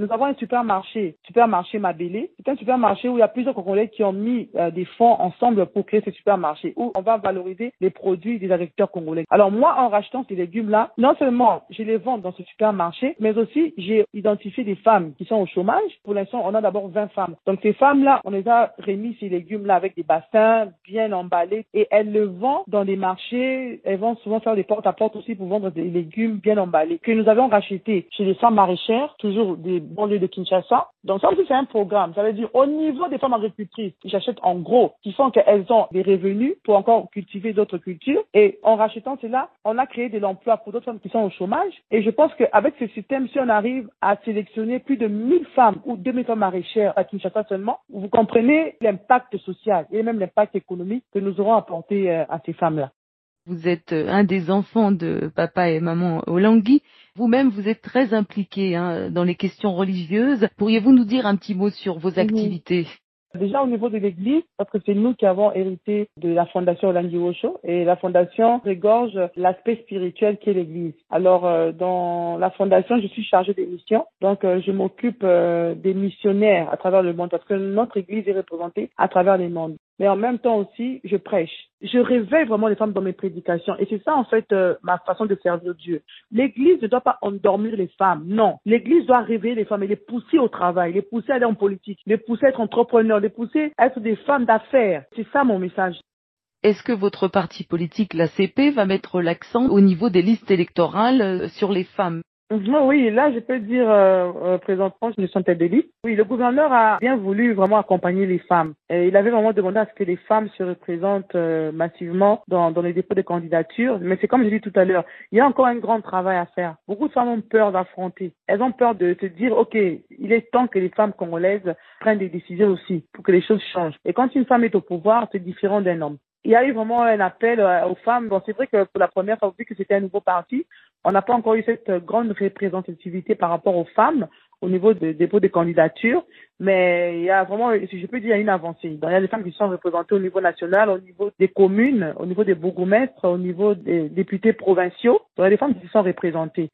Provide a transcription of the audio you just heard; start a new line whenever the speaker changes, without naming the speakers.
Nous avons un supermarché, supermarché Mabélé. C'est un supermarché où il y a plusieurs Congolais qui ont mis euh, des fonds ensemble pour créer ce supermarché où on va valoriser les produits des agriculteurs congolais. Alors moi, en rachetant ces légumes-là, non seulement je les vends dans ce supermarché, mais aussi j'ai identifié des femmes qui sont au chômage. Pour l'instant, on a d'abord 20 femmes. Donc ces femmes-là, on les a remis ces légumes-là avec des bassins bien emballés et elles le vendent dans des marchés. Elles vont souvent faire des porte-à-porte aussi pour vendre des légumes bien emballés que nous avons rachetés chez les femmes maraîchères, toujours des banlieues de Kinshasa. Donc ça aussi, c'est un programme. Ça veut dire au niveau des femmes agricultrices qui achètent en gros, qui font qu'elles ont des revenus pour encore cultiver d'autres cultures. Et en rachetant cela, on a créé de l'emploi pour d'autres femmes qui sont au chômage. Et je pense qu'avec ce système, si on arrive à sélectionner plus de 1000 femmes ou 2000 femmes maraîchères à Kinshasa seulement, vous comprenez l'impact social et même l'impact économique que nous aurons apporté euh, à ces femmes-là.
Vous êtes euh, un des enfants de papa et maman Olangui. Vous-même, vous êtes très impliqué hein, dans les questions religieuses. Pourriez-vous nous dire un petit mot sur vos activités?
Déjà au niveau de l'Église, parce que c'est nous qui avons hérité de la fondation Olangui Osho et la fondation regorge l'aspect spirituel qu'est l'Église. Alors euh, dans la fondation, je suis chargée des missions, donc euh, je m'occupe des missionnaires à travers le monde parce que notre Église est représentée à travers le monde mais en même temps aussi, je prêche. Je réveille vraiment les femmes dans mes prédications. Et c'est ça, en fait, euh, ma façon de servir Dieu. L'Église ne doit pas endormir les femmes. Non. L'Église doit réveiller les femmes et les pousser au travail, les pousser à aller en politique, les pousser à être entrepreneurs, les pousser à être des femmes d'affaires. C'est ça mon message.
Est-ce que votre parti politique, la CP, va mettre l'accent au niveau des listes électorales euh, sur les femmes?
Oui, là, je peux dire euh, euh, présentement, je tête de liste. Oui, le gouverneur a bien voulu vraiment accompagner les femmes. Et il avait vraiment demandé à ce que les femmes se représentent euh, massivement dans, dans les dépôts de candidature. Mais c'est comme je dit tout à l'heure, il y a encore un grand travail à faire. Beaucoup de femmes ont peur d'affronter. Elles ont peur de se dire, OK, il est temps que les femmes congolaises prennent des décisions aussi pour que les choses changent. Et quand une femme est au pouvoir, c'est différent d'un homme il y a eu vraiment un appel aux femmes. Bon, c'est vrai que pour la première fois, vu que c'était un nouveau parti, on n'a pas encore eu cette grande représentativité par rapport aux femmes au niveau des dépôts de candidatures, mais il y a vraiment, si je peux dire, une avancée. il y a des femmes qui sont représentées au niveau national, au niveau des communes, au niveau des bourgmestres, au niveau des députés provinciaux. il y a des femmes qui sont représentées.